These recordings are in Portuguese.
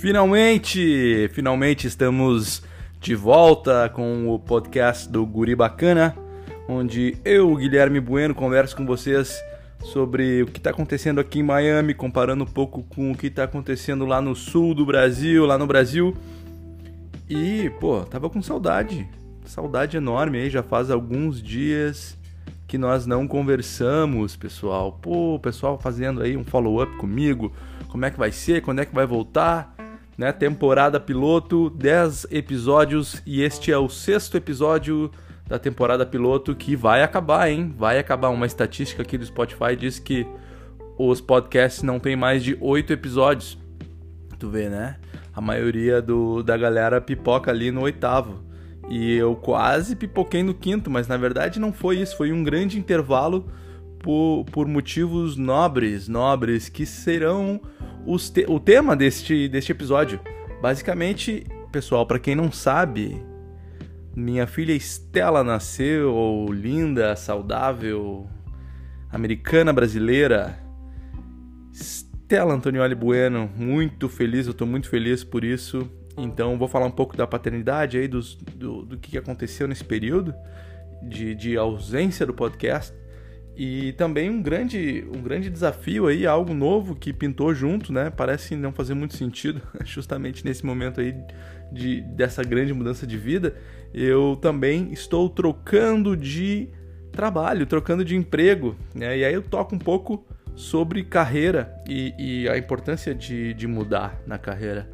Finalmente, finalmente estamos de volta com o podcast do Guri Bacana, onde eu, Guilherme Bueno, converso com vocês sobre o que está acontecendo aqui em Miami, comparando um pouco com o que está acontecendo lá no sul do Brasil, lá no Brasil. E, pô, tava com saudade, saudade enorme aí, já faz alguns dias que nós não conversamos, pessoal. Pô, o pessoal fazendo aí um follow-up comigo, como é que vai ser, quando é que vai voltar né? Temporada piloto, 10 episódios e este é o sexto episódio da temporada piloto que vai acabar, hein? Vai acabar. Uma estatística aqui do Spotify diz que os podcasts não tem mais de 8 episódios. Tu vê, né? A maioria do, da galera pipoca ali no oitavo. E eu quase pipoquei no quinto, mas na verdade não foi isso. Foi um grande intervalo por, por motivos nobres, nobres, que serão te o tema deste, deste episódio. Basicamente, pessoal, para quem não sabe, minha filha Estela nasceu linda, saudável, americana brasileira. Estela Antonioli Bueno, muito feliz, eu estou muito feliz por isso. Então, vou falar um pouco da paternidade aí, dos, do, do que aconteceu nesse período de, de ausência do podcast. E também um grande, um grande desafio aí, algo novo que pintou junto, né? Parece não fazer muito sentido, justamente nesse momento aí de, dessa grande mudança de vida. Eu também estou trocando de trabalho, trocando de emprego, né? E aí eu toco um pouco sobre carreira e, e a importância de, de mudar na carreira.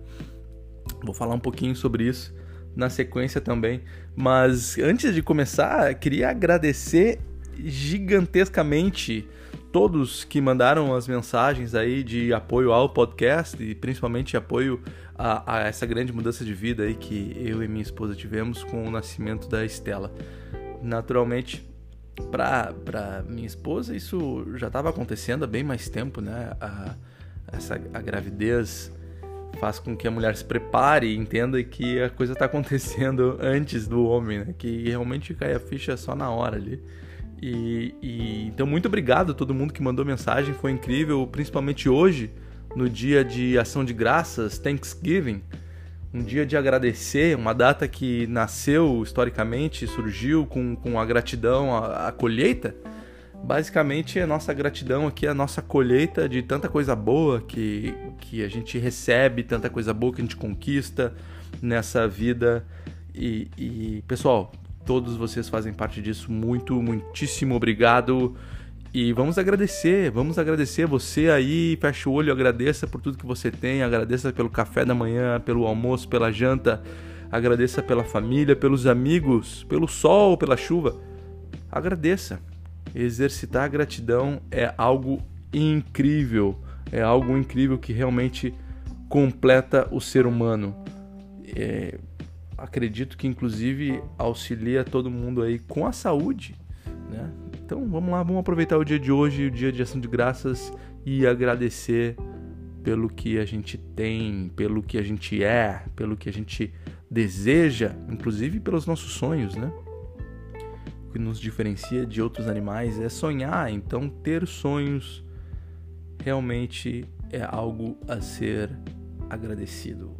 Vou falar um pouquinho sobre isso na sequência também. Mas antes de começar, queria agradecer gigantescamente todos que mandaram as mensagens aí de apoio ao podcast e principalmente apoio a, a, essa grande mudança de vida aí que eu e minha esposa tivemos com o nascimento da Estela. Naturalmente, para minha esposa isso já estava acontecendo há bem mais tempo, né? A, essa a gravidez faz com que a mulher se prepare e entenda que a coisa está acontecendo antes do homem, né? Que realmente cai a ficha só na hora ali. E, e, então muito obrigado a todo mundo que mandou mensagem, foi incrível, principalmente hoje, no dia de ação de graças, Thanksgiving, um dia de agradecer, uma data que nasceu historicamente, surgiu com, com a gratidão à, à colheita. Basicamente, a nossa gratidão aqui a nossa colheita de tanta coisa boa que, que a gente recebe, tanta coisa boa que a gente conquista nessa vida. E, e pessoal, Todos vocês fazem parte disso. Muito, muitíssimo obrigado. E vamos agradecer, vamos agradecer você aí, fecha o olho, agradeça por tudo que você tem, agradeça pelo café da manhã, pelo almoço, pela janta, agradeça pela família, pelos amigos, pelo sol, pela chuva. Agradeça. Exercitar a gratidão é algo incrível, é algo incrível que realmente completa o ser humano. É, acredito que inclusive auxilia todo mundo aí com a saúde, né? Então vamos lá, vamos aproveitar o dia de hoje, o dia de ação de graças e agradecer pelo que a gente tem, pelo que a gente é, pelo que a gente deseja, inclusive pelos nossos sonhos, né? O que nos diferencia de outros animais é sonhar, então ter sonhos realmente é algo a ser agradecido.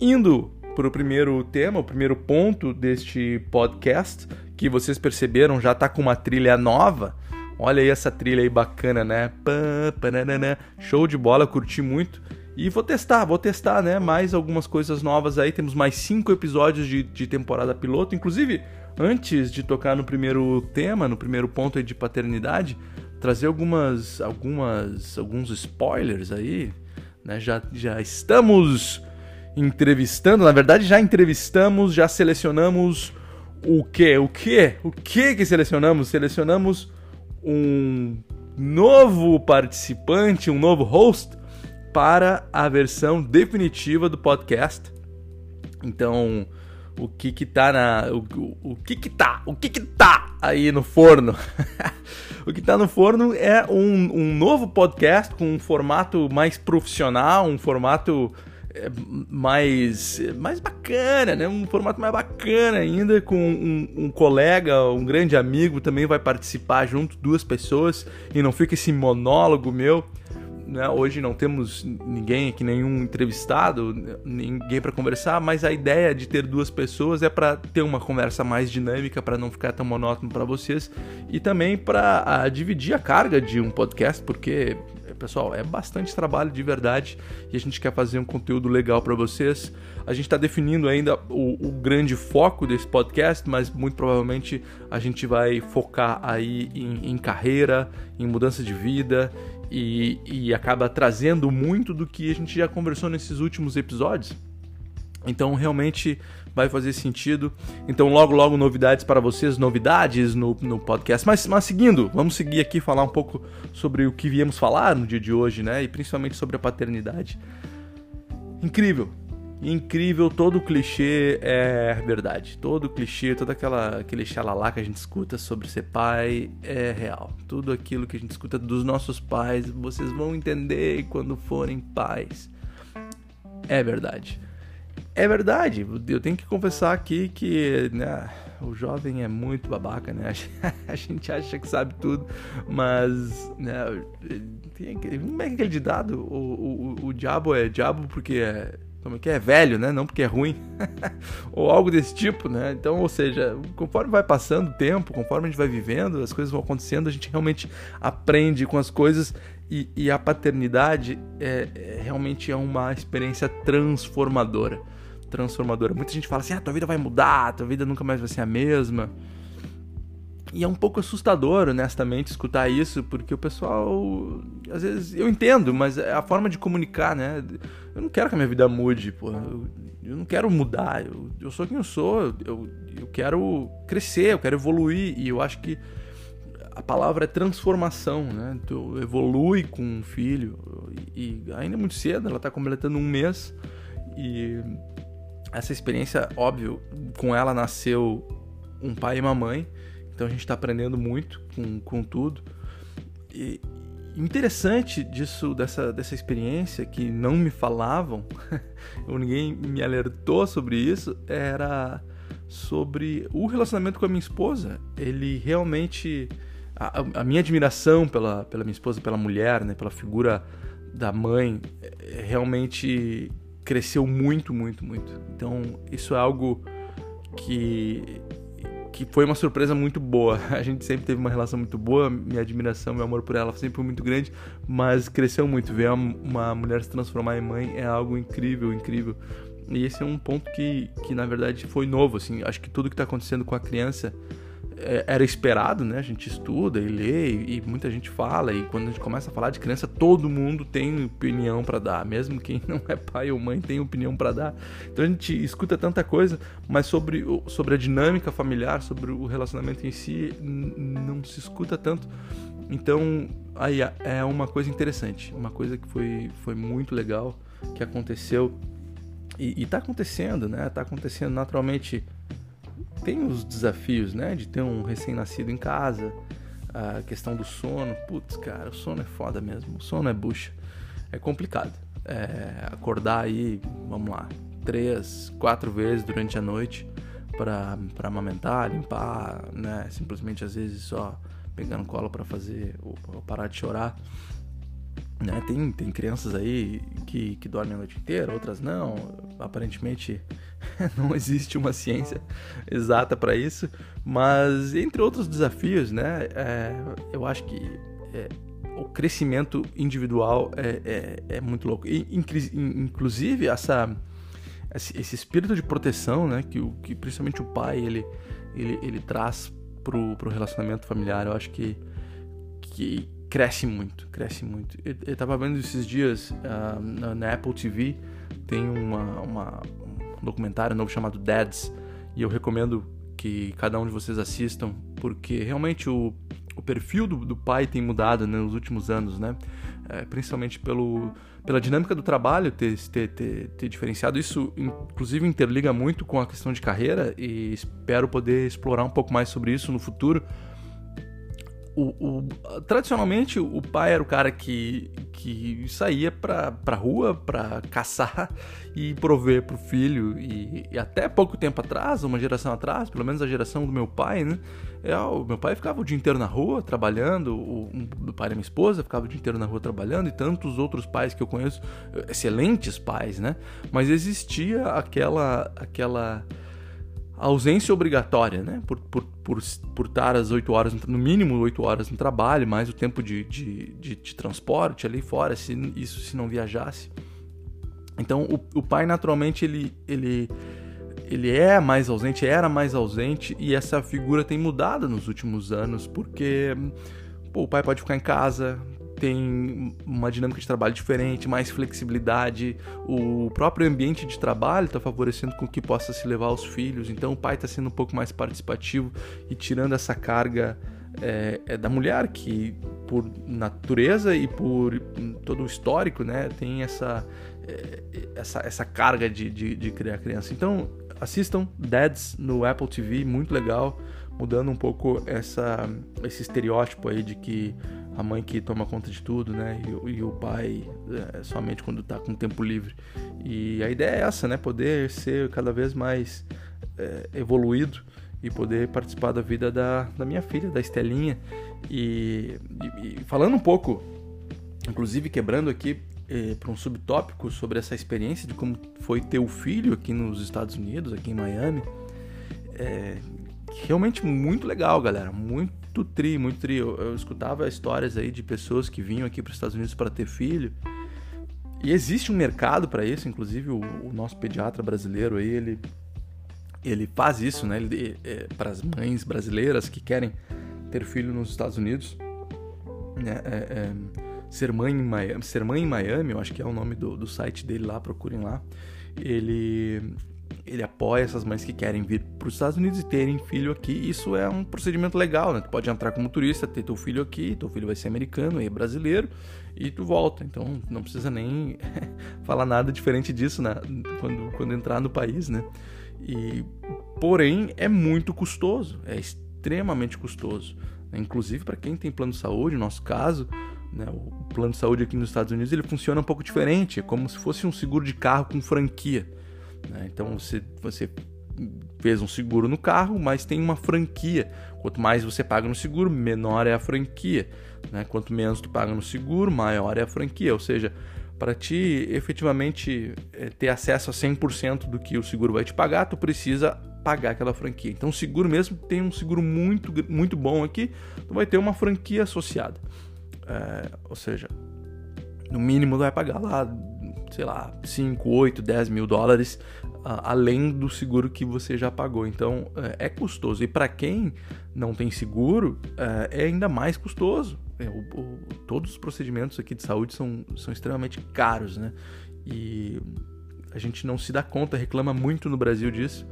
Indo para o primeiro tema, o primeiro ponto deste podcast, que vocês perceberam já está com uma trilha nova. Olha aí essa trilha aí bacana, né? Show de bola, curti muito. E vou testar, vou testar, né? Mais algumas coisas novas aí. Temos mais cinco episódios de, de temporada piloto. Inclusive, antes de tocar no primeiro tema, no primeiro ponto aí de paternidade, trazer algumas, algumas, alguns spoilers aí. Né? Já, já estamos entrevistando, na verdade já entrevistamos, já selecionamos o que? O que? O que que selecionamos? Selecionamos um novo participante, um novo host para a versão definitiva do podcast. Então, o que que tá na o, o, o que que tá? O que que tá aí no forno? o que tá no forno é um, um novo podcast com um formato mais profissional, um formato mais, mais bacana, né? Um formato mais bacana ainda, com um, um, colega, um grande amigo também vai participar junto, duas pessoas, e não fica esse monólogo meu. né, hoje não temos ninguém aqui, nenhum entrevistado, ninguém para conversar, mas a ideia de ter duas pessoas é para ter uma conversa mais dinâmica, para não ficar tão monótono para vocês e também para dividir a carga de um podcast, porque pessoal, é bastante trabalho de verdade e a gente quer fazer um conteúdo legal para vocês. A gente está definindo ainda o, o, grande foco desse podcast, mas muito provavelmente a gente vai focar aí em, em carreira, em mudança de vida e, e acaba trazendo muito do que a gente já conversou nesses últimos episódios. Então, realmente vai fazer sentido. Então, logo, logo, novidades para vocês, novidades no, no podcast. Mas, mas seguindo, vamos seguir aqui falar um pouco sobre o que viemos falar no dia de hoje, né? E principalmente sobre a paternidade. Incrível, incrível, todo clichê é verdade. Todo clichê, todo aquela, aquele xalalá que a gente escuta sobre ser pai é real. Tudo aquilo que a gente escuta dos nossos pais, vocês vão entender quando forem pais. É verdade. É verdade, eu tenho que confessar aqui que né, o jovem é muito babaca, né? A gente acha que sabe tudo, mas né, tem aquele, como é aquele ditado? O, o, o diabo é diabo porque é, como é que é? velho, né? Não porque é ruim. ou algo desse tipo, né? Então, ou seja, conforme vai passando o tempo, conforme a gente vai vivendo, as coisas vão acontecendo, a gente realmente aprende com as coisas e, e a paternidade é, é, realmente é uma experiência transformadora transformadora. Muita gente fala assim: ah, tua vida vai mudar, tua vida nunca mais vai ser a mesma. E é um pouco assustador, honestamente, escutar isso, porque o pessoal. Às vezes eu entendo, mas é a forma de comunicar, né? Eu não quero que a minha vida mude, pô. Eu, eu não quero mudar. Eu, eu sou quem eu sou. Eu, eu quero crescer, eu quero evoluir. E eu acho que a palavra é transformação, né? Tu evolui com um filho. E, e ainda é muito cedo, ela tá completando um mês. E essa experiência, óbvio, com ela nasceu um pai e uma mãe, então a gente está aprendendo muito com, com tudo. E interessante disso, dessa, dessa experiência que não me falavam, ninguém me alertou sobre isso, era sobre o relacionamento com a minha esposa. Ele realmente. A, a minha admiração pela, pela minha esposa, pela mulher, né, pela figura da mãe, é, realmente cresceu muito, muito, muito. Então, isso é algo que que foi uma surpresa muito boa. A gente sempre teve uma relação muito boa, minha admiração, meu amor por ela sempre foi muito grande, mas cresceu muito. Ver uma mulher se transformar em mãe é algo incrível, incrível. E esse é um ponto que, que na verdade foi novo, assim. Acho que tudo que está acontecendo com a criança era esperado, né? A gente estuda e lê e, e, muita gente fala e quando a gente começa a falar de criança, todo mundo tem opinião para dar, mesmo quem não é pai ou mãe tem opinião para dar. Então a gente escuta tanta coisa, mas sobre, sobre a dinâmica familiar, sobre o relacionamento em si, não se escuta tanto. Então aí é uma coisa interessante, uma coisa que foi, foi muito legal que aconteceu e, e tá acontecendo, né? Tá acontecendo naturalmente tem os desafios, né? De ter um recém-nascido em casa, a questão do sono. Putz, cara, o sono é foda mesmo. O sono é bucha. É complicado. É, acordar aí, vamos lá, três, quatro vezes durante a noite para amamentar, limpar, né? Simplesmente às vezes só pegando cola para fazer ou parar de chorar. Né? Tem, tem crianças aí que, que dormem a noite inteira, outras não. Aparentemente não existe uma ciência exata para isso, mas entre outros desafios, né, é, eu acho que é, o crescimento individual é, é, é muito louco. E, inclusive essa esse espírito de proteção, né, que, o, que principalmente o pai ele, ele, ele traz pro, pro relacionamento familiar, eu acho que, que cresce muito, cresce muito. Eu, eu tava vendo esses dias uh, na, na, Apple TV tem uma, uma, um documentário novo chamado Dads e eu recomendo que cada um de vocês assistam porque realmente o, o perfil do, do pai tem mudado né, nos últimos anos, né? É, principalmente pelo, pela dinâmica do trabalho ter, ter, ter, ter, diferenciado. Isso, inclusive, interliga muito com a questão de carreira e espero poder explorar um pouco mais sobre isso no futuro o, o, tradicionalmente o pai era o cara que, que saía pra, pra rua pra caçar e prover pro filho. E, e, até pouco tempo atrás, uma geração atrás, pelo menos a geração do meu pai, né? É, o meu pai ficava o dia inteiro na rua trabalhando, o, o pai da minha esposa ficava o dia inteiro na rua trabalhando, e tantos outros pais que eu conheço, excelentes pais, né? Mas existia aquela. aquela ausência obrigatória, né? Por, por, por, por estar às 8 horas, no mínimo 8 horas no trabalho, mais o tempo de, de, de, de transporte ali fora, se, isso se não viajasse. Então o, o pai naturalmente ele, ele, ele é mais ausente, era mais ausente, e essa figura tem mudado nos últimos anos, porque pô, o pai pode ficar em casa, tem uma dinâmica de trabalho diferente, mais flexibilidade. O próprio ambiente de trabalho está favorecendo com que possa se levar os filhos. Então o pai está sendo um pouco mais participativo e tirando essa carga é, é da mulher que por natureza e por todo o histórico, né, tem essa é, essa, essa carga de, de, de criar criança. Então assistam Dads no Apple TV, muito legal, mudando um pouco essa, esse estereótipo aí de que a mãe que toma conta de tudo, né? E, e o pai é, somente quando está com tempo livre. E a ideia é essa, né? Poder ser cada vez mais é, evoluído e poder participar da vida da, da minha filha, da Estelinha. E, e, e falando um pouco, inclusive quebrando aqui é, para um subtópico sobre essa experiência de como foi ter o filho aqui nos Estados Unidos, aqui em Miami. É, realmente muito legal, galera. Muito tri, muito tri. Eu, eu escutava histórias aí de pessoas que vinham aqui para os Estados Unidos para ter filho. E existe um mercado para isso, inclusive o, o, nosso pediatra brasileiro aí, ele, ele faz isso, né? Ele, é, para as mães brasileiras que querem ter filho nos Estados Unidos. Né? É, é, ser, mãe em Miami, ser Mãe em Miami, eu acho que é o nome do, do site dele lá, procurem lá. Ele, ele apoia essas mães que querem vir para os Estados Unidos e terem filho aqui. Isso é um procedimento legal, né? Tu pode entrar como turista, ter teu filho aqui, teu filho vai ser americano e é brasileiro e tu volta. Então não precisa nem falar nada diferente disso né? quando, quando entrar no país, né? E, porém, é muito custoso, é extremamente custoso. Né? Inclusive para quem tem plano de saúde, no nosso caso, né? o plano de saúde aqui nos Estados Unidos ele funciona um pouco diferente, é como se fosse um seguro de carro com franquia. Né? Então você, você fez um seguro no carro, mas tem uma franquia. Quanto mais você paga no seguro, menor é a franquia. Né? Quanto menos tu paga no seguro, maior é a franquia. Ou seja, para ti efetivamente eh, ter acesso a 100% do que o seguro vai te pagar, tu precisa pagar aquela franquia. Então, o seguro mesmo tem um seguro muito, muito bom aqui, tu vai ter uma franquia associada. É, ou seja, no mínimo tu vai pagar lá sei lá, 5, 8, 10 mil dólares além do seguro que você já pagou. Então uh, é custoso. E para quem não tem seguro, uh, é ainda mais custoso. É, o, o, todos os procedimentos aqui de saúde são, são extremamente caros, né? E a gente não se dá conta, reclama muito no Brasil disso,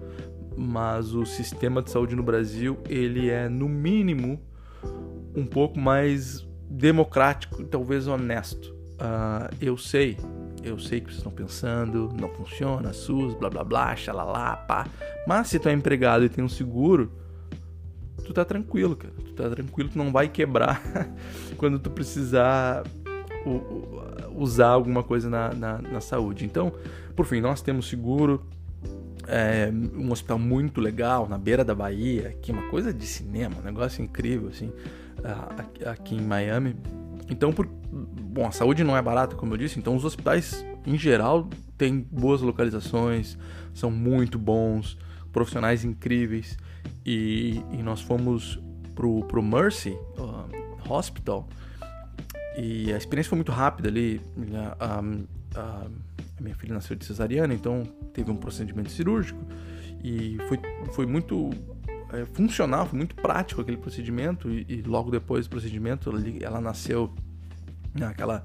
mas o sistema de saúde no Brasil ele é no mínimo um pouco mais democrático, talvez honesto. Uh, eu sei eu sei que vocês estão pensando, não funciona, SUS, blá blá blá, xalala, pá. Mas se tu é empregado e tem um seguro, tu tá tranquilo, cara. Tu tá tranquilo, tu não vai quebrar quando tu precisar usar alguma coisa na, na, na, saúde. Então, por fim, nós temos seguro, é, um hospital muito legal na beira da Bahia, aqui uma coisa de cinema, um negócio incrível assim, aqui em Miami. Então, por, bom, a saúde não é barata, como eu disse, então os hospitais, em geral, têm boas localizações, são muito bons, profissionais incríveis. E, e nós fomos pro, pro Mercy Hospital e a experiência foi muito rápida ali. A, a, minha filha nasceu de cesariana, então teve um procedimento cirúrgico e foi, foi muito é, funcional, foi muito prático aquele procedimento e, e logo depois do procedimento ela nasceu naquela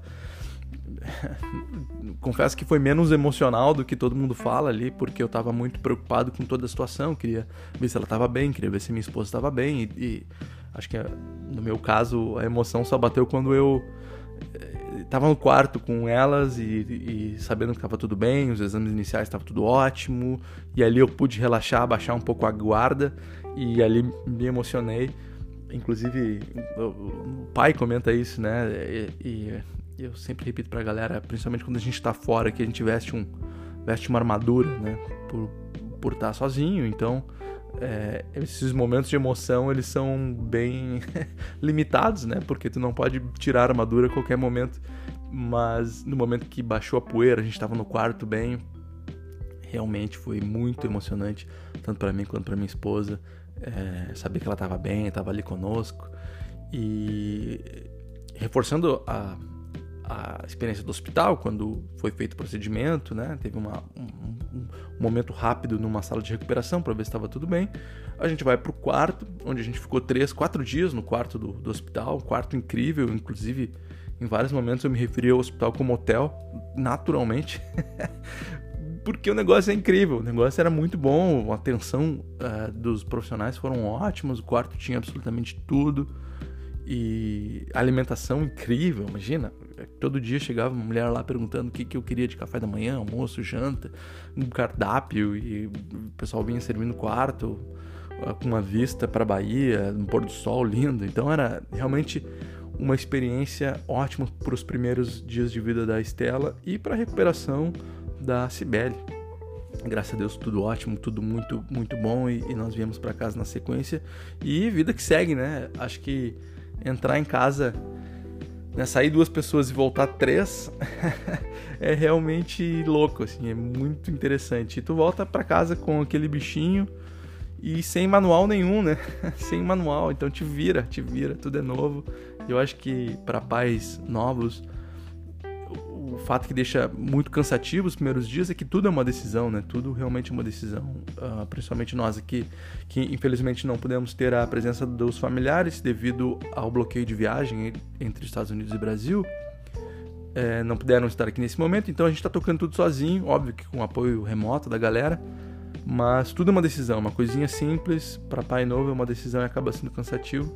confesso que foi menos emocional do que todo mundo fala ali, porque eu estava muito preocupado com toda a situação, queria ver se ela estava bem, queria ver se minha esposa estava bem e, e, acho que no meu caso a emoção só bateu quando eu eh, no quarto com elas e, e sabendo que estava tudo bem, os exames iniciais estavam tudo ótimo e ali eu pude relaxar, baixar um pouco a guarda e ali me emocionei inclusive, o, pai comenta isso, né? E, e eu sempre repito pra galera, principalmente quando a gente tá fora, que a gente veste, um, veste uma armadura, né? Por, por estar tá sozinho, então é, esses momentos de emoção eles são bem limitados, né? Porque tu não pode tirar a armadura a qualquer momento. Mas no momento que baixou a poeira, a gente estava no quarto bem, realmente foi muito emocionante, tanto para mim quanto para minha esposa, é, saber que ela estava bem, estava ali conosco e reforçando a, a experiência do hospital quando foi feito o procedimento, né? Teve uma, um, um, momento rápido numa sala de recuperação para ver se estava tudo bem. A gente vai para o quarto, onde a gente ficou três, quatro dias no quarto do, do hospital, um quarto incrível, inclusive em vários momentos eu me referi ao hospital como hotel, naturalmente, porque o negócio é incrível, o negócio era muito bom, a atenção uh, dos profissionais foram ótimos, o quarto tinha absolutamente tudo e alimentação incrível, imagina. Todo dia chegava uma mulher lá perguntando o que, que eu queria de café da manhã, almoço, janta, um cardápio e o pessoal vinha servindo no quarto ah, com uma vista para a Bahia, um pôr do sol lindo. Então era realmente uma experiência ótima para os primeiros dias de vida da Estela e para a recuperação da Cibele. Graças a Deus tudo ótimo, tudo muito muito bom e, e nós viemos para casa na sequência e vida que segue, né? Acho que entrar em casa, né, sair duas pessoas e voltar três é realmente louco, assim, é muito interessante. E tu volta para casa com aquele bichinho e sem manual nenhum, né? sem manual, então te vira, te vira, tudo é novo. Eu acho que para pais novos, o fato que deixa muito cansativo os primeiros dias é que tudo é uma decisão, né? Tudo realmente é uma decisão. Uh, principalmente nós aqui, que infelizmente não podemos ter a presença dos familiares devido ao bloqueio de viagem entre Estados Unidos e Brasil. É, não puderam estar aqui nesse momento, então a gente está tocando tudo sozinho, óbvio que com apoio remoto da galera. Mas tudo é uma decisão, uma coisinha simples para pai novo é uma decisão e acaba sendo cansativo.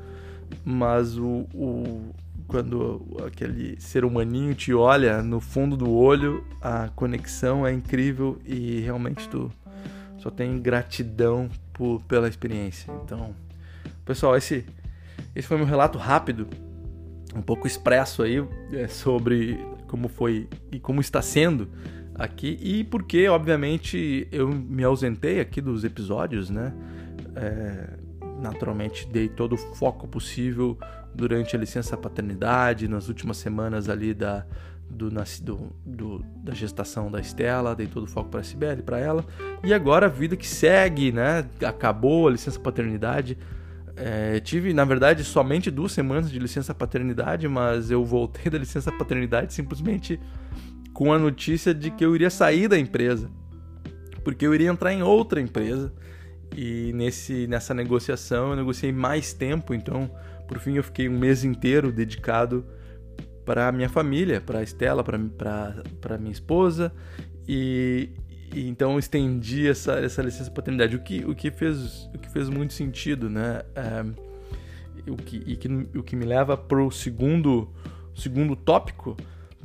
Mas o, o, quando aquele ser humaninho te olha no fundo do olho, a conexão é incrível e realmente tu só tem gratidão por, pela experiência. Então, pessoal, esse, esse foi meu relato rápido, um pouco expresso aí é, sobre como foi e como está sendo aqui e porque, obviamente, eu me ausentei aqui dos episódios, né? É, naturalmente dei todo o foco possível durante a licença paternidade, nas últimas semanas ali da, do, do, do, da gestação da Estela, dei todo o foco para a Sibeli, para ela. E agora a vida que segue, né? Acabou a licença paternidade. É, tive, na verdade, somente duas semanas de licença paternidade, mas eu voltei da licença paternidade simplesmente com a notícia de que eu iria sair da empresa, porque eu iria entrar em outra empresa. E nesse, nessa negociação eu negociei mais tempo, então por fim eu fiquei um mês inteiro dedicado para minha família, para Estela, para minha esposa e, e, então estendi essa, essa licença paternidade, o que, o que, fez, o que fez muito sentido, né? É, o, que, que, o que me leva para o segundo, segundo tópico,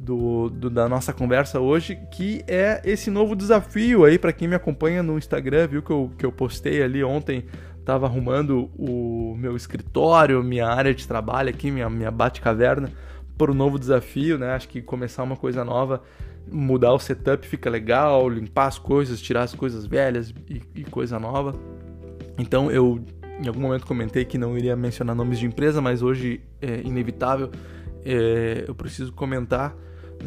do, do, da nossa conversa hoje, que é esse novo desafio aí para quem me acompanha no Instagram, viu que eu, que eu postei ali ontem, tava arrumando o meu escritório, minha área de trabalho aqui, minha, minha bate-caverna, para o novo desafio, né? Acho que começar uma coisa nova, mudar o setup fica legal, limpar as coisas, tirar as coisas velhas e, e coisa nova. Então eu em algum momento comentei que não iria mencionar nomes de empresa, mas hoje é inevitável, é, eu preciso comentar?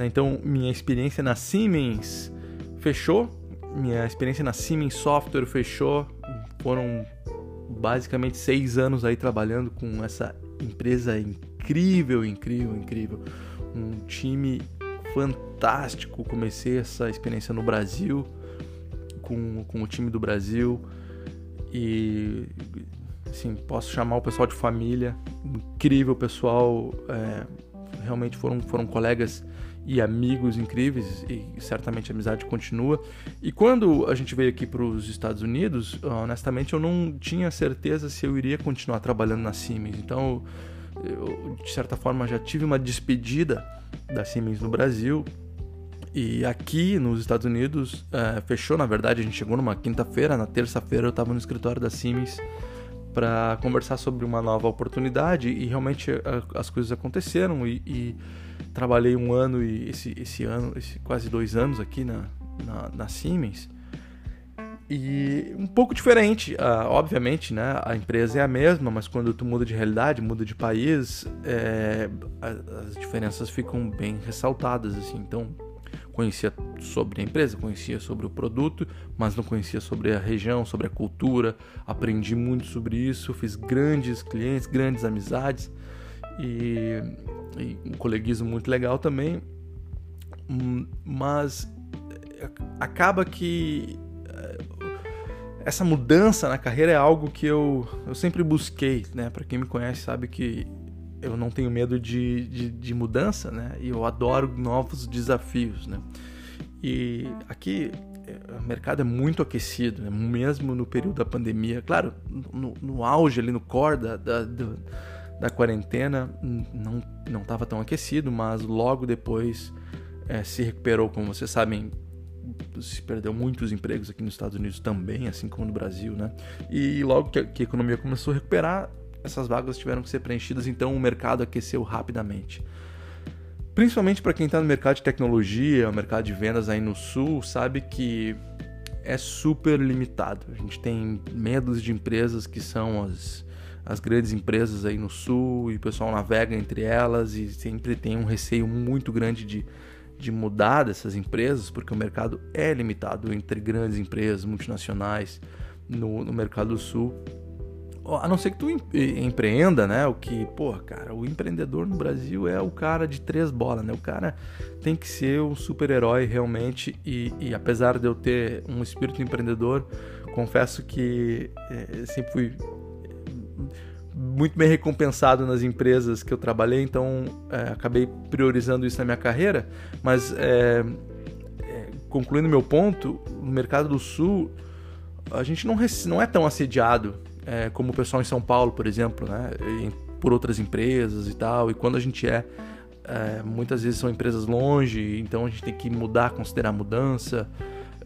Então, minha experiência na Siemens fechou, minha experiência na Siemens Software fechou. Foram basicamente seis anos aí trabalhando com essa empresa incrível, incrível, incrível. Um time fantástico. Comecei essa experiência no Brasil, com, com o time do Brasil. E assim, posso chamar o pessoal de família. Incrível pessoal. É, realmente foram, foram colegas e amigos incríveis e certamente a amizade continua. E quando a gente veio aqui para os Estados Unidos, honestamente eu não tinha certeza se eu iria continuar trabalhando na Siemens. Então, eu, de certa forma já tive uma despedida da Siemens no Brasil. E aqui nos Estados Unidos é, fechou, na verdade, a gente chegou numa quinta-feira, na terça-feira eu estava no escritório da Siemens para conversar sobre uma nova oportunidade e realmente a, as coisas aconteceram e, e, trabalhei um ano e esse, esse ano, esse, quase dois anos aqui na, na, na Siemens e um pouco diferente, uh, obviamente, né? A empresa é a mesma, mas quando tu muda de realidade, muda de país, é, as diferenças ficam bem ressaltadas, assim. Então, conhecia sobre a empresa, conhecia sobre o produto, mas não conhecia sobre a região, sobre a cultura. Aprendi muito sobre isso, fiz grandes clientes, grandes amizades e, e um coleguismo muito legal também. Hum, mas é, acaba que essa mudança na carreira é algo que eu, eu sempre busquei, né? Para quem me conhece sabe que eu não tenho medo de, de, de, mudança, né? E eu adoro novos desafios, né? E aqui é, o mercado é muito aquecido, né? mesmo no período da pandemia. Claro, no, no auge ali, no core da, da, da, da quarentena, não estava tão aquecido, mas logo depois é, se recuperou, como vocês sabem, se perdeu muitos empregos aqui nos Estados Unidos também, assim como no Brasil, né? E logo que a, que a economia começou a recuperar, essas vagas tiveram que ser preenchidas, então o mercado aqueceu rapidamente. Principalmente para quem está no mercado de tecnologia, mercado de vendas aí no sul, sabe que é super limitado. A gente tem medos de empresas que são as, as grandes empresas aí no sul e o pessoal navega entre elas e sempre tem um receio muito grande de de mudar dessas empresas, porque o mercado é limitado entre grandes empresas multinacionais no, no mercado do sul. A não ser que tu empreenda, né? O que, pô, cara, o empreendedor no Brasil é o cara de três bolas, né? O cara tem que ser um super-herói realmente. E, e, apesar de eu ter um espírito empreendedor, confesso que é, sempre fui muito bem recompensado nas empresas que eu trabalhei, então é, acabei priorizando isso na minha carreira. Mas é, é, concluindo meu ponto, no mercado do Sul a gente não, não é tão assediado é, como o pessoal em São Paulo, por exemplo, né? por outras empresas e tal. E quando a gente é, é, muitas vezes são empresas longe, então a gente tem que mudar, considerar mudança.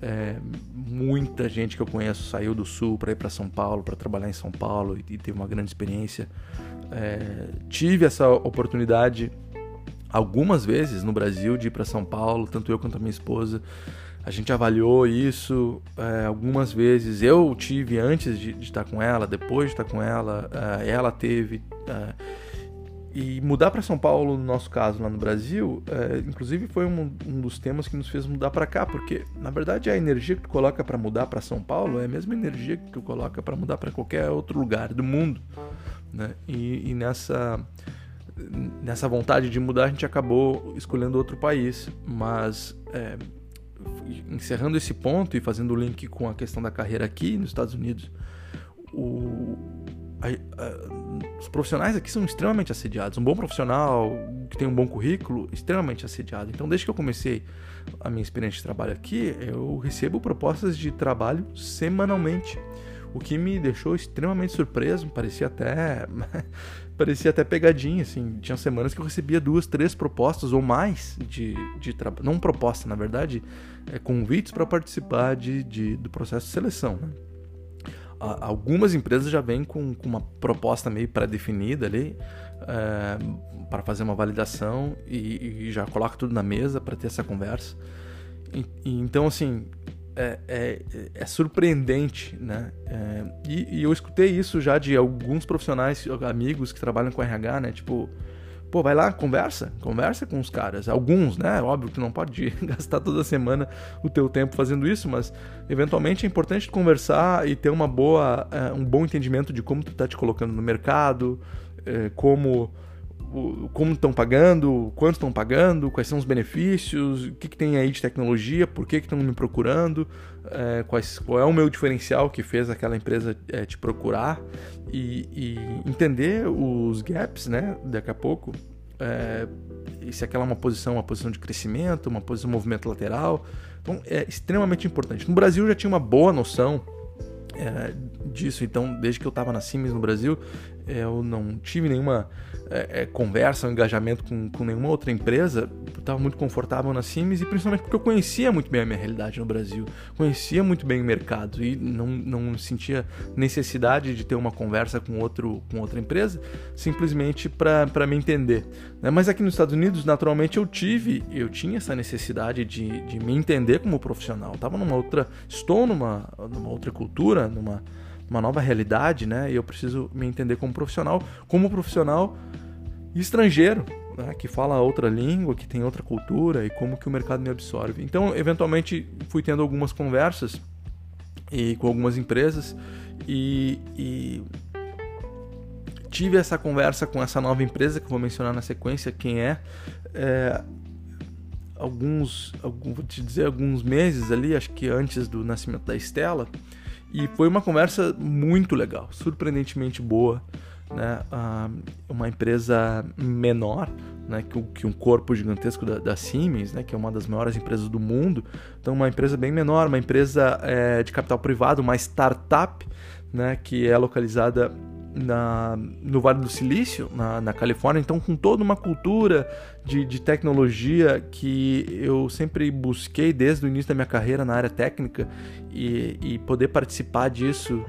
É, muita gente que eu conheço saiu do sul para ir para São Paulo, para trabalhar em São Paulo e, e teve uma grande experiência. É, tive essa oportunidade algumas vezes no Brasil de ir para São Paulo, tanto eu quanto a minha esposa. A gente avaliou isso é, algumas vezes. Eu tive antes de, de, estar com ela, depois de estar com ela, é, ela teve. E mudar para São Paulo, no nosso caso, lá no Brasil, é, inclusive foi um, um, dos temas que nos fez mudar para cá, porque na verdade a energia que tu coloca para mudar para São Paulo é a mesma energia que tu coloca para mudar para qualquer outro lugar do mundo, né? E, e, nessa nessa vontade de mudar a gente acabou escolhendo outro país, mas é, encerrando esse ponto e fazendo o link com a questão da carreira aqui nos Estados Unidos, o a, a, os profissionais aqui são extremamente assediados. Um bom profissional que tem um bom currículo, extremamente assediado. Então, desde que eu comecei a minha experiência de trabalho aqui, eu recebo propostas de trabalho semanalmente, o que me deixou extremamente surpreso. Parecia até parecia até pegadinha, assim. Tinha semanas que eu recebia duas, três propostas ou mais de, de trabalho, não proposta, na verdade, é, convites para participar de, de, do processo de seleção. Né? Algumas empresas já vêm com, com uma proposta meio pré-definida ali é, para fazer uma validação e, e, já coloca tudo na mesa para ter essa conversa. E, e, então, assim, é, é, é surpreendente, né? É, e, e, eu escutei isso já de alguns profissionais, amigos que trabalham com RH, né? Tipo, Pô, vai lá, conversa, conversa com os caras. Alguns, né? Óbvio que não pode gastar toda semana o teu tempo fazendo isso, mas eventualmente é importante conversar e ter uma boa, uh, um bom entendimento de como tu tá te colocando no mercado, uh, como estão pagando, quanto estão pagando, quais são os benefícios, o que, que tem aí de tecnologia, por que estão me procurando, é, quais, qual é o meu diferencial que fez aquela empresa é, te procurar e, e, entender os gaps, né? Daqui a pouco, é, se aquela é uma posição, uma posição de crescimento, uma posição de movimento lateral. Então é extremamente importante. No Brasil já tinha uma boa noção é, disso, então desde que eu estava na Siemens no Brasil, eu não tive nenhuma é, é, conversa, um engajamento com, com nenhuma outra empresa, eu estava muito confortável na Siemens e principalmente porque eu conhecia muito bem a minha realidade no Brasil, conhecia muito bem o mercado e não, não sentia necessidade de ter uma conversa com, outro, com outra empresa, simplesmente para me entender. Né? Mas aqui nos Estados Unidos, naturalmente, eu tive, eu tinha essa necessidade de, de me entender como profissional. Tava numa outra, estou numa, numa outra cultura, numa uma nova realidade, né? E eu preciso me entender como profissional, como profissional estrangeiro, né? que fala outra língua, que tem outra cultura e como que o mercado me absorve. Então, eventualmente, fui tendo algumas conversas e com algumas empresas e, e tive essa conversa com essa nova empresa que eu vou mencionar na sequência quem é, é alguns, algum, vou te dizer alguns meses ali, acho que antes do nascimento da Estela, e foi uma conversa muito legal, surpreendentemente boa. Né? Uh, uma empresa menor né? que, que, um corpo gigantesco da, da, Siemens, né? que é uma das maiores empresas do mundo. Então, uma empresa bem menor, uma empresa é, de capital privado, uma startup né? que é localizada na, no Vale do Silício, na, na, Califórnia, então com toda uma cultura de, de, tecnologia que eu sempre busquei desde o início da minha carreira na área técnica e, e poder participar disso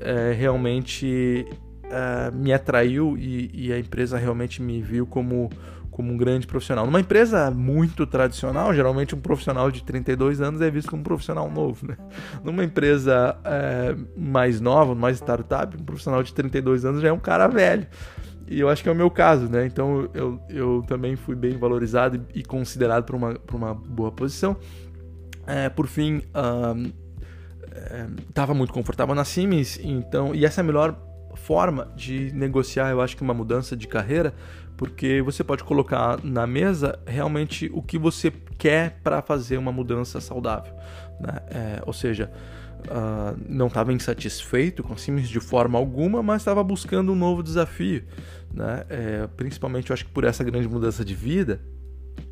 é, realmente é, me atraiu e, e, a empresa realmente me viu como, como um grande profissional. Numa empresa muito tradicional, geralmente um profissional de 32 anos é visto como um profissional novo. Né? Numa empresa é, mais nova, mais startup, um profissional de 32 anos já é um cara velho. E eu acho que é o meu caso, né? Então eu, eu também fui bem valorizado e considerado para uma, uma boa posição. É, por fim, estava é, muito confortável na Siemens, então, e essa é a melhor forma de negociar, eu acho que uma mudança de carreira, porque você pode colocar na mesa realmente o que você quer para fazer uma mudança saudável. Né? É, ou seja, uh, não estava insatisfeito com Siemens de forma alguma, mas estava buscando um novo desafio. Né? É, principalmente, eu acho que por essa grande mudança de vida,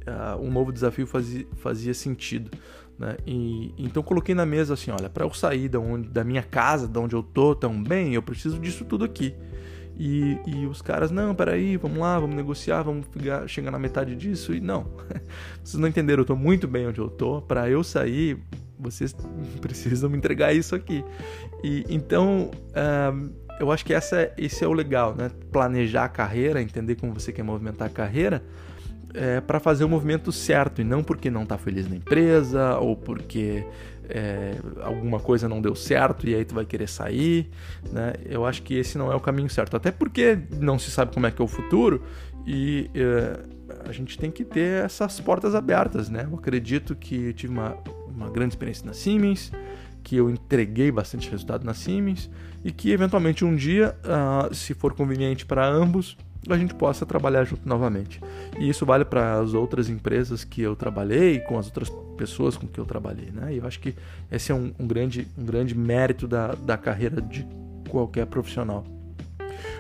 uh, um novo desafio fazia, fazia sentido. Né? E, então coloquei na mesa assim, olha, para eu sair da, onde, da minha casa, da onde eu tô tão bem, eu preciso disso tudo aqui. E, e os caras, não, peraí, vamos lá, vamos negociar, vamos pegar, chegar na metade disso. E não, vocês não entenderam, eu tô muito bem onde eu tô. Para eu sair, vocês precisam me entregar isso aqui. E então, uh, eu acho que essa, esse é o legal, né? Planejar a carreira, entender como você quer movimentar a carreira é, para fazer o movimento certo e não porque não está feliz na empresa ou porque é, alguma coisa não deu certo e aí tu vai querer sair, né? Eu acho que esse não é o caminho certo, até porque não se sabe como é que é o futuro e é, a gente tem que ter essas portas abertas, né? Eu acredito que tive uma, uma grande experiência na Siemens, que eu entreguei bastante resultado na Siemens e que eventualmente um dia, uh, se for conveniente para ambos, a gente possa trabalhar junto novamente. E isso vale para as outras empresas que eu trabalhei, com as outras pessoas com que eu trabalhei. Né? E eu acho que esse é um, um grande, um grande mérito da, da carreira de qualquer profissional.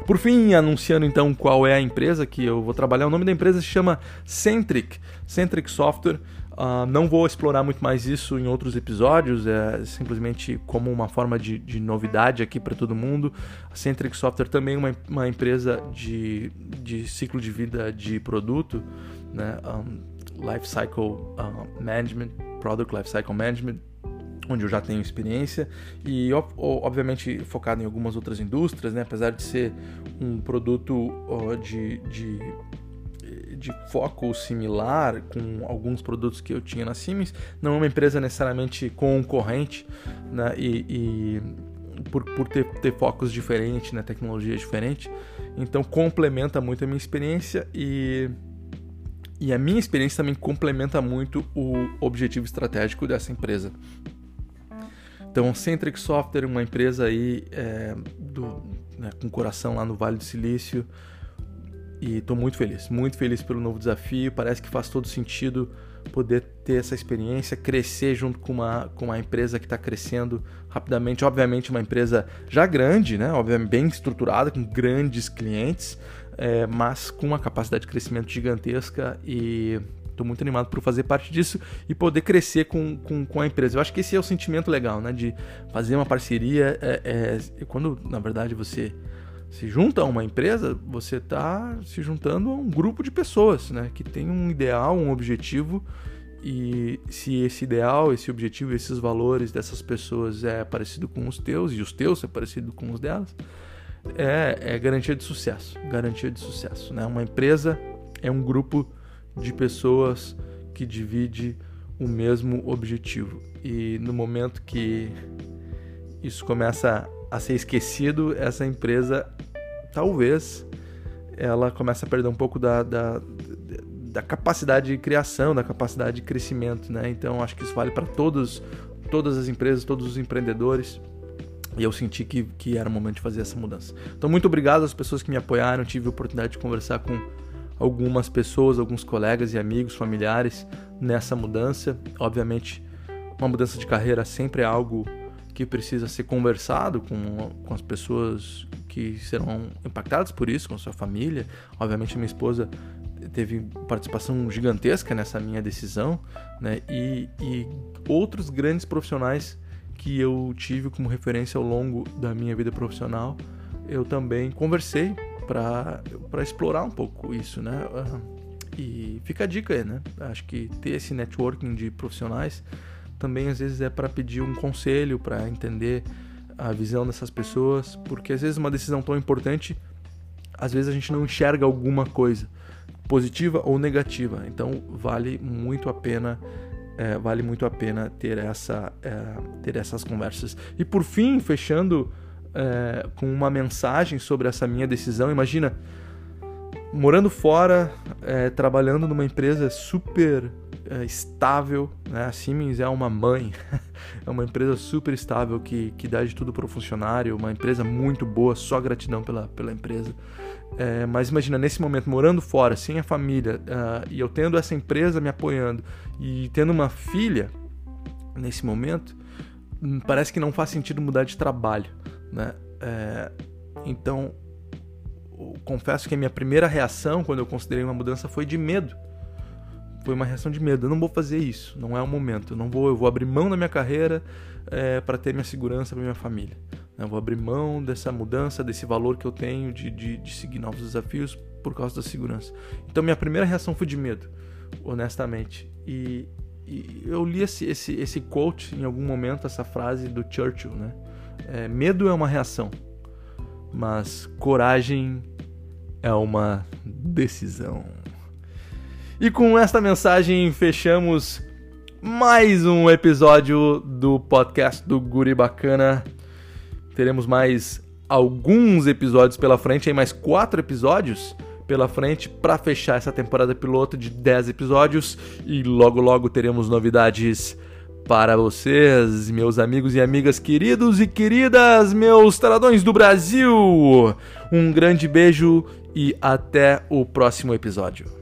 Por fim, anunciando então qual é a empresa que eu vou trabalhar, o nome da empresa se chama Centric, Centric Software. Uh, não vou explorar muito mais isso em outros episódios, é simplesmente como uma forma de, de novidade aqui para todo mundo. A Centric Software também é uma, uma empresa de, de ciclo de vida de produto, né? Um, Life Cycle uh, Management, Product Life Cycle Management, onde eu já tenho experiência e obviamente focado em algumas outras indústrias, né? apesar de ser um produto uh, de, de de foco similar com alguns produtos que eu tinha na Siemens, não é uma empresa necessariamente concorrente, né? E, e por, por ter, ter focos diferentes, né? tecnologia diferente, então complementa muito a minha experiência e e a minha experiência também complementa muito o objetivo estratégico dessa empresa. Então, Centric Software, uma empresa aí é, do, né, com coração lá no Vale do Silício, e estou muito feliz, muito feliz pelo novo desafio. Parece que faz todo sentido poder ter essa experiência, crescer junto com uma, com uma empresa que está crescendo rapidamente. Obviamente, uma empresa já grande, né? Obviamente, bem estruturada, com grandes clientes, é, mas com uma capacidade de crescimento gigantesca e estou muito animado por fazer parte disso e poder crescer com, com, com, a empresa. Eu acho que esse é o sentimento legal, né? De fazer uma parceria. É, é, quando, na verdade, você se junta a uma empresa, você está se juntando a um grupo de pessoas, né? Que tem um ideal, um objetivo e se esse ideal, esse objetivo, esses valores dessas pessoas é parecido com os teus e os teus é parecido com os delas, é, é garantia de sucesso, garantia de sucesso, né? Uma empresa é um grupo de pessoas que divide o mesmo objetivo e no momento que isso começa a ser esquecido, essa empresa talvez ela começa a perder um pouco da, da, da capacidade de criação, da capacidade de crescimento, né? Então acho que isso vale para todos, todas as empresas, todos os empreendedores. E eu senti que, que era o momento de fazer essa mudança. Então, muito obrigado às pessoas que me apoiaram. Tive a oportunidade de conversar com algumas pessoas, alguns colegas e amigos, familiares nessa mudança. Obviamente, uma mudança de carreira sempre é algo que precisa ser conversado com, com as pessoas que serão impactadas por isso, com a sua família. Obviamente, minha esposa teve participação gigantesca nessa minha decisão, né? E, e outros grandes profissionais que eu tive como referência ao longo da minha vida profissional, eu também conversei para explorar um pouco isso, né? E fica a dica aí, né? Acho que ter esse networking de profissionais também às vezes é para pedir um conselho, para entender a visão dessas pessoas, porque às vezes uma decisão tão importante, às vezes a gente não enxerga alguma coisa positiva ou negativa. Então vale muito a pena é, vale muito a pena ter essa é, ter essas conversas. E por fim, fechando é, com uma mensagem sobre essa minha decisão. Imagina morando fora, é, trabalhando numa empresa super é, estável, né? A Siemens é uma mãe, é uma empresa super estável que, que dá de tudo para o funcionário, uma empresa muito boa, só gratidão pela, pela empresa. É, mas imagina, nesse momento, morando fora, sem a família, uh, e eu tendo essa empresa me apoiando e tendo uma filha nesse momento, hum, parece que não faz sentido mudar de trabalho, né? É, então, confesso que a minha primeira reação quando eu considerei uma mudança foi de medo. Foi uma reação de medo. Eu não vou fazer isso, não é o momento. Eu não vou, eu vou abrir mão da minha carreira é, para ter minha segurança para minha família. Eu vou abrir mão dessa mudança, desse valor que eu tenho de, de, de seguir novos desafios por causa da segurança. Então, minha primeira reação foi de medo, honestamente. E, e eu li esse, esse, esse quote em algum momento, essa frase do Churchill, né? É, medo é uma reação, mas coragem é uma decisão. E com esta mensagem fechamos mais um episódio do podcast do Guri Bacana. Teremos mais alguns episódios pela frente, aí mais quatro episódios pela frente para fechar essa temporada piloto de 10 episódios e logo logo teremos novidades para vocês, meus amigos e amigas queridos e queridas, meus taradões do Brasil. Um grande beijo e até o próximo episódio.